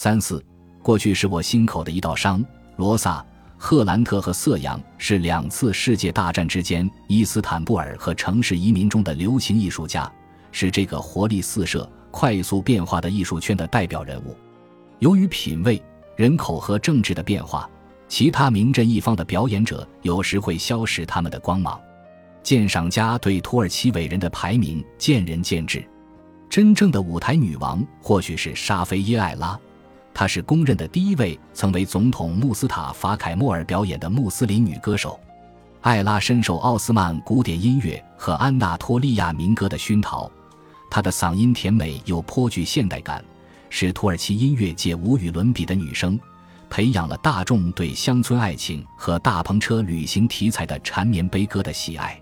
三四，过去是我心口的一道伤。罗萨、赫兰特和瑟扬是两次世界大战之间伊斯坦布尔和城市移民中的流行艺术家，是这个活力四射、快速变化的艺术圈的代表人物。由于品味、人口和政治的变化，其他名震一方的表演者有时会消失他们的光芒。鉴赏家对土耳其伟人的排名见仁见智。真正的舞台女王或许是沙菲耶艾拉，她是公认的第一位曾为总统穆斯塔法凯莫尔表演的穆斯林女歌手。艾拉深受奥斯曼古典音乐和安纳托利亚民歌的熏陶，她的嗓音甜美又颇具现代感，是土耳其音乐界无与伦比的女声，培养了大众对乡村爱情和大篷车旅行题材的缠绵悲歌的喜爱。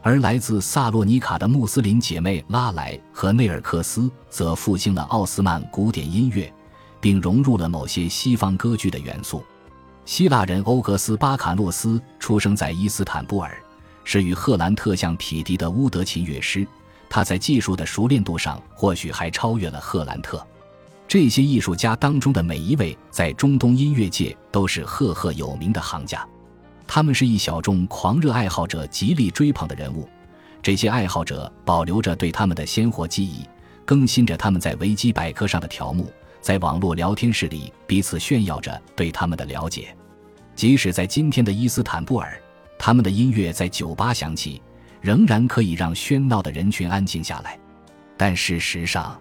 而来自萨洛尼卡的穆斯林姐妹拉莱和内尔克斯则复兴了奥斯曼古典音乐，并融入了某些西方歌剧的元素。希腊人欧格斯巴卡洛斯出生在伊斯坦布尔，是与赫兰特相匹敌的乌德琴乐师。他在技术的熟练度上或许还超越了赫兰特。这些艺术家当中的每一位，在中东音乐界都是赫赫有名的行家。他们是一小众狂热爱好者极力追捧的人物，这些爱好者保留着对他们的鲜活记忆，更新着他们在维基百科上的条目，在网络聊天室里彼此炫耀着对他们的了解。即使在今天的伊斯坦布尔，他们的音乐在酒吧响起，仍然可以让喧闹的人群安静下来。但事实上，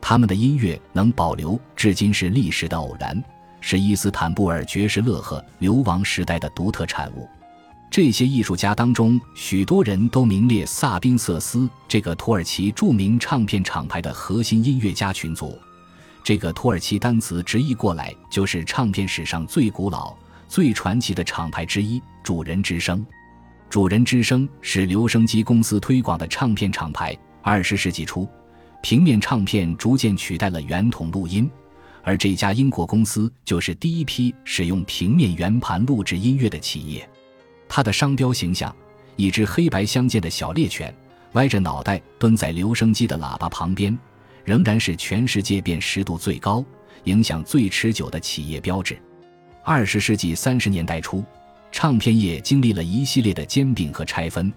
他们的音乐能保留至今是历史的偶然。是伊斯坦布尔爵士乐和流亡时代的独特产物。这些艺术家当中，许多人都名列萨宾瑟斯这个土耳其著名唱片厂牌的核心音乐家群组。这个土耳其单词直译过来就是唱片史上最古老、最传奇的厂牌之一——主人之声。主人之声是留声机公司推广的唱片厂牌。二十世纪初，平面唱片逐渐取代了圆筒录音。而这家英国公司就是第一批使用平面圆盘录制音乐的企业。它的商标形象，一只黑白相间的小猎犬，歪着脑袋蹲在留声机的喇叭旁边，仍然是全世界辨识度最高、影响最持久的企业标志。二十世纪三十年代初，唱片业经历了一系列的兼并和拆分。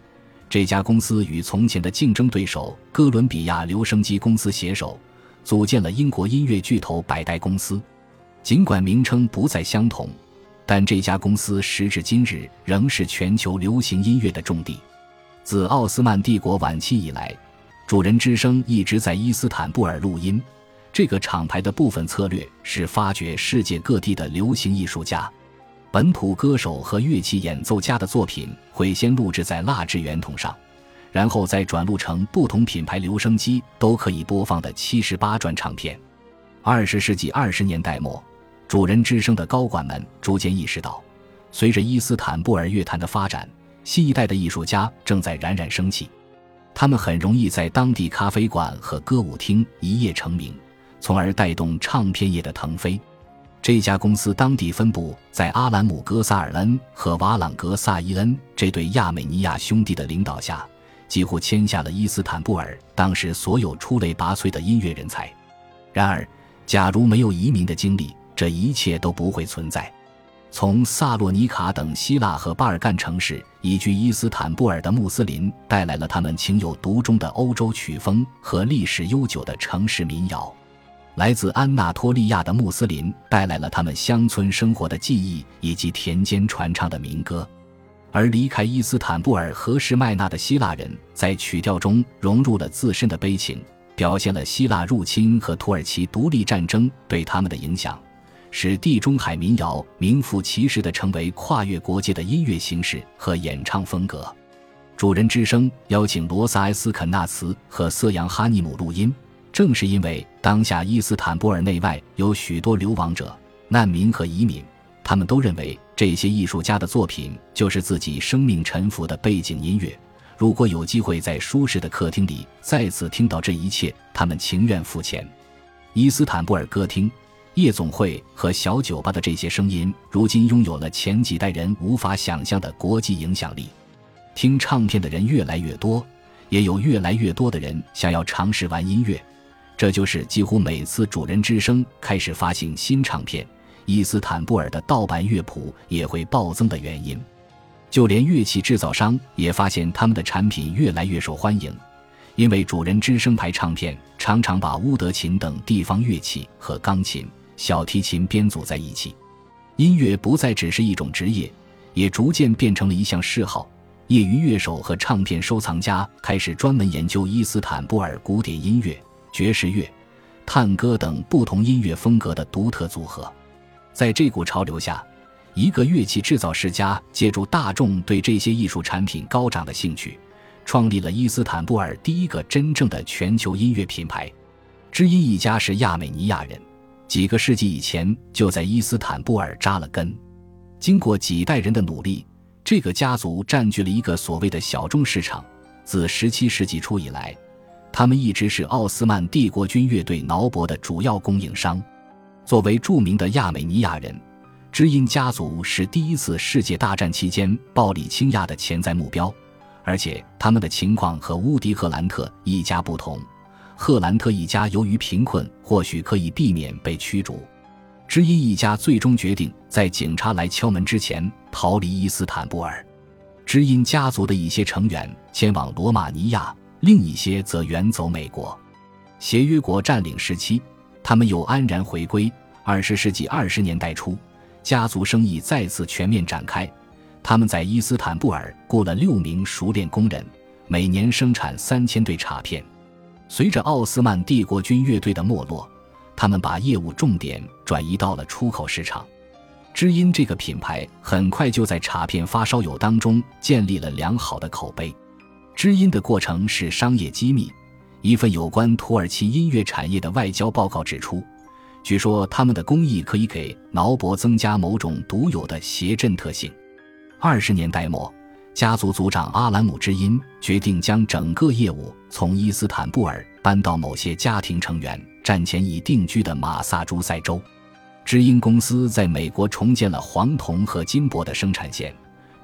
这家公司与从前的竞争对手哥伦比亚留声机公司携手。组建了英国音乐巨头百代公司，尽管名称不再相同，但这家公司时至今日仍是全球流行音乐的重地。自奥斯曼帝国晚期以来，主人之声一直在伊斯坦布尔录音。这个厂牌的部分策略是发掘世界各地的流行艺术家、本土歌手和乐器演奏家的作品，会先录制在蜡制圆筒上。然后再转录成不同品牌留声机都可以播放的七十八转唱片。二十世纪二十年代末，主人之声的高管们逐渐意识到，随着伊斯坦布尔乐坛的发展，新一代的艺术家正在冉冉升起。他们很容易在当地咖啡馆和歌舞厅一夜成名，从而带动唱片业的腾飞。这家公司当地分部在阿兰姆格萨尔恩和瓦朗格萨伊恩这对亚美尼亚兄弟的领导下。几乎签下了伊斯坦布尔当时所有出类拔萃的音乐人才。然而，假如没有移民的经历，这一切都不会存在。从萨洛尼卡等希腊和巴尔干城市移居伊斯坦布尔的穆斯林，带来了他们情有独钟的欧洲曲风和历史悠久的城市民谣；来自安纳托利亚的穆斯林，带来了他们乡村生活的记忆以及田间传唱的民歌。而离开伊斯坦布尔和什麦纳的希腊人，在曲调中融入了自身的悲情，表现了希腊入侵和土耳其独立战争对他们的影响，使地中海民谣名副其实的成为跨越国界的音乐形式和演唱风格。主人之声邀请罗萨埃斯肯纳茨和瑟扬哈尼姆录音，正是因为当下伊斯坦布尔内外有许多流亡者、难民和移民。他们都认为这些艺术家的作品就是自己生命沉浮的背景音乐。如果有机会在舒适的客厅里再次听到这一切，他们情愿付钱。伊斯坦布尔歌厅、夜总会和小酒吧的这些声音，如今拥有了前几代人无法想象的国际影响力。听唱片的人越来越多，也有越来越多的人想要尝试玩音乐。这就是几乎每次主人之声开始发行新唱片，伊斯坦布尔的盗版乐谱也会暴增的原因。就连乐器制造商也发现他们的产品越来越受欢迎，因为主人之声牌唱片常常把乌德琴等地方乐器和钢琴、小提琴编组在一起。音乐不再只是一种职业，也逐渐变成了一项嗜好。业余乐手和唱片收藏家开始专门研究伊斯坦布尔古典音乐。爵士乐、探戈等不同音乐风格的独特组合，在这股潮流下，一个乐器制造世家借助大众对这些艺术产品高涨的兴趣，创立了伊斯坦布尔第一个真正的全球音乐品牌。知音一家是亚美尼亚人，几个世纪以前就在伊斯坦布尔扎了根。经过几代人的努力，这个家族占据了一个所谓的小众市场。自17世纪初以来。他们一直是奥斯曼帝国军乐队挠脖的主要供应商。作为著名的亚美尼亚人，知音家族是第一次世界大战期间暴力倾轧的潜在目标。而且他们的情况和乌迪·赫兰特一家不同。赫兰特一家由于贫困，或许可以避免被驱逐。知音一家最终决定在警察来敲门之前逃离伊斯坦布尔。知音家族的一些成员前往罗马尼亚。另一些则远走美国，协约国占领时期，他们又安然回归。二十世纪二十年代初，家族生意再次全面展开。他们在伊斯坦布尔雇了六名熟练工人，每年生产三千对卡片。随着奥斯曼帝国军乐队的没落，他们把业务重点转移到了出口市场。知音这个品牌很快就在卡片发烧友当中建立了良好的口碑。知音的过程是商业机密。一份有关土耳其音乐产业的外交报告指出，据说他们的工艺可以给挠脖增加某种独有的谐振特性。二十年代末，家族族长阿兰姆知音决定将整个业务从伊斯坦布尔搬到某些家庭成员战前已定居的马萨诸塞州。知音公司在美国重建了黄铜和金箔的生产线，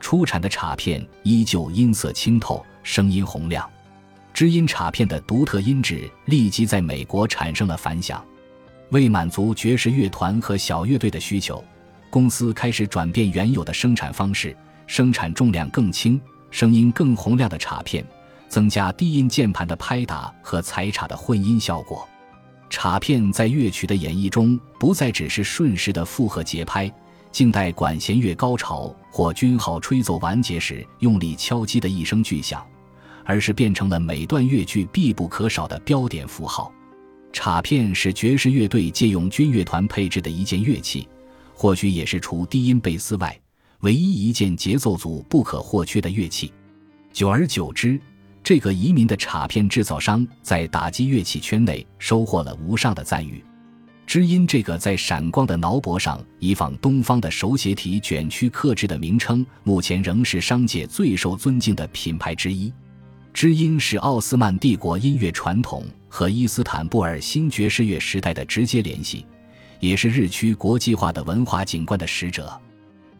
出产的卡片依旧音色清透。声音洪亮，知音卡片的独特音质立即在美国产生了反响。为满足爵士乐团和小乐队的需求，公司开始转变原有的生产方式，生产重量更轻、声音更洪亮的卡片，增加低音键盘的拍打和踩镲的混音效果。卡片在乐曲的演绎中不再只是顺势的附和节拍。静待管弦乐高潮或军号吹奏完结时用力敲击的一声巨响，而是变成了每段乐句必不可少的标点符号。镲片是爵士乐队借用军乐团配置的一件乐器，或许也是除低音贝斯外唯一一件节奏组不可或缺的乐器。久而久之，这个移民的镲片制造商在打击乐器圈内收获了无上的赞誉。知音这个在闪光的挠脖上以仿东方的手写体卷曲刻制的名称，目前仍是商界最受尊敬的品牌之一。知音是奥斯曼帝国音乐传统和伊斯坦布尔新爵士乐时代的直接联系，也是日趋国际化的文化景观的使者。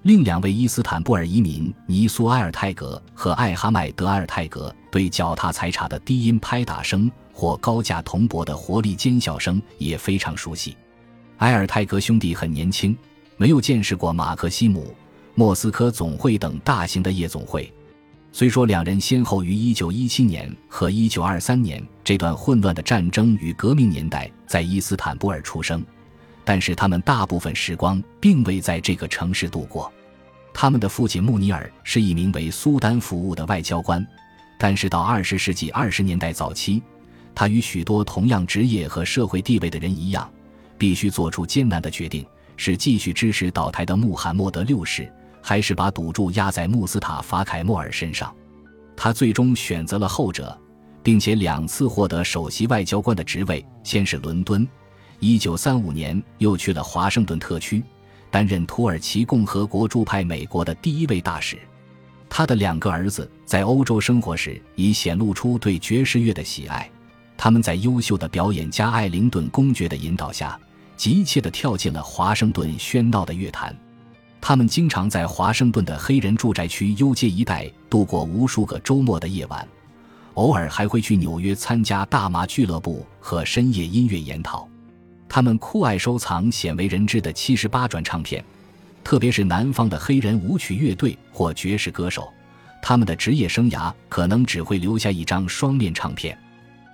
另两位伊斯坦布尔移民尼苏埃尔泰格和艾哈迈德埃尔泰格对脚踏踩镲的低音拍打声。或高价铜箔的活力尖笑声也非常熟悉。埃尔泰格兄弟很年轻，没有见识过马克西姆、莫斯科总会等大型的夜总会。虽说两人先后于1917年和1923年这段混乱的战争与革命年代在伊斯坦布尔出生，但是他们大部分时光并未在这个城市度过。他们的父亲穆尼尔是一名为苏丹服务的外交官，但是到20世纪20年代早期。他与许多同样职业和社会地位的人一样，必须做出艰难的决定：是继续支持倒台的穆罕默德六世，还是把赌注压在穆斯塔法·凯莫尔身上？他最终选择了后者，并且两次获得首席外交官的职位。先是伦敦，1935年又去了华盛顿特区，担任土耳其共和国驻派美国的第一位大使。他的两个儿子在欧洲生活时，已显露出对爵士乐的喜爱。他们在优秀的表演家艾灵顿公爵的引导下，急切地跳进了华盛顿喧闹的乐坛。他们经常在华盛顿的黑人住宅区幽街一带度过无数个周末的夜晚，偶尔还会去纽约参加大麻俱乐部和深夜音乐研讨。他们酷爱收藏鲜为人知的七十八转唱片，特别是南方的黑人舞曲乐队或爵士歌手。他们的职业生涯可能只会留下一张双面唱片。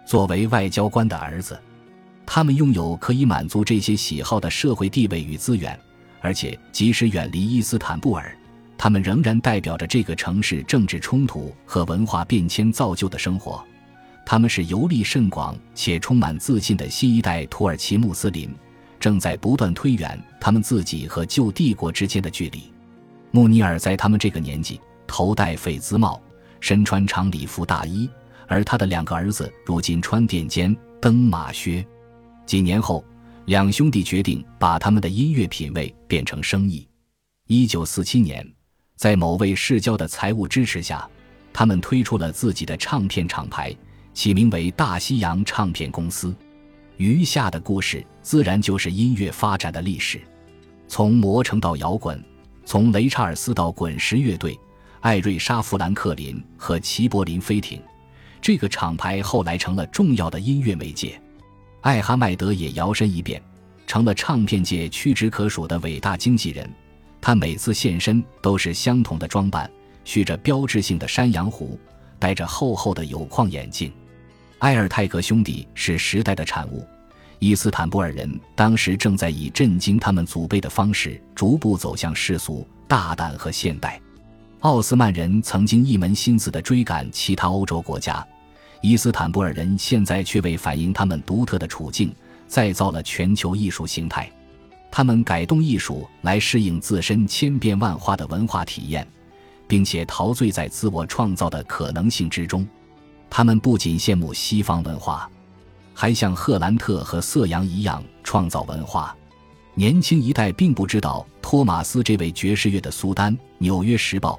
作为外交官的儿子，他们拥有可以满足这些喜好的社会地位与资源，而且即使远离伊斯坦布尔，他们仍然代表着这个城市政治冲突和文化变迁造就的生活。他们是游历甚广且充满自信的新一代土耳其穆斯林，正在不断推远他们自己和旧帝国之间的距离。穆尼尔在他们这个年纪头戴痱子帽，身穿长礼服大衣，而他的两个儿子如今穿垫肩、蹬马靴。几年后，两兄弟决定把他们的音乐品味变成生意。一九四七年，在某位世交的财务支持下，他们推出了自己的唱片厂牌。起名为大西洋唱片公司，余下的故事自然就是音乐发展的历史，从魔城到摇滚，从雷查尔斯到滚石乐队，艾瑞莎·富兰克林和齐柏林飞艇，这个厂牌后来成了重要的音乐媒介。艾哈迈德也摇身一变，成了唱片界屈指可数的伟大经纪人。他每次现身都是相同的装扮，蓄着标志性的山羊胡，戴着厚厚的有框眼镜。埃尔泰格兄弟是时代的产物，伊斯坦布尔人当时正在以震惊他们祖辈的方式逐步走向世俗、大胆和现代。奥斯曼人曾经一门心思地追赶其他欧洲国家，伊斯坦布尔人现在却为反映他们独特的处境，再造了全球艺术形态。他们改动艺术来适应自身千变万化的文化体验，并且陶醉在自我创造的可能性之中。他们不仅羡慕西方文化，还像赫兰特和瑟扬一样创造文化。年轻一代并不知道托马斯这位爵士乐的苏丹。《纽约时报》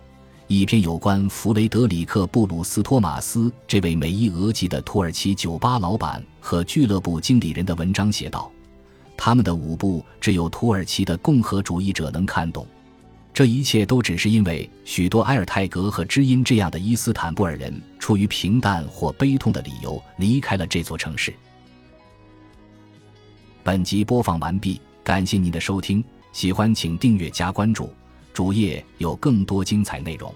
一篇有关弗雷德里克·布鲁斯·托马斯这位美伊俄籍的土耳其酒吧老板和俱乐部经理人的文章写道：“他们的舞步只有土耳其的共和主义者能看懂。”这一切都只是因为许多埃尔泰格和知音这样的伊斯坦布尔人出于平淡或悲痛的理由离开了这座城市。本集播放完毕，感谢您的收听，喜欢请订阅加关注，主页有更多精彩内容。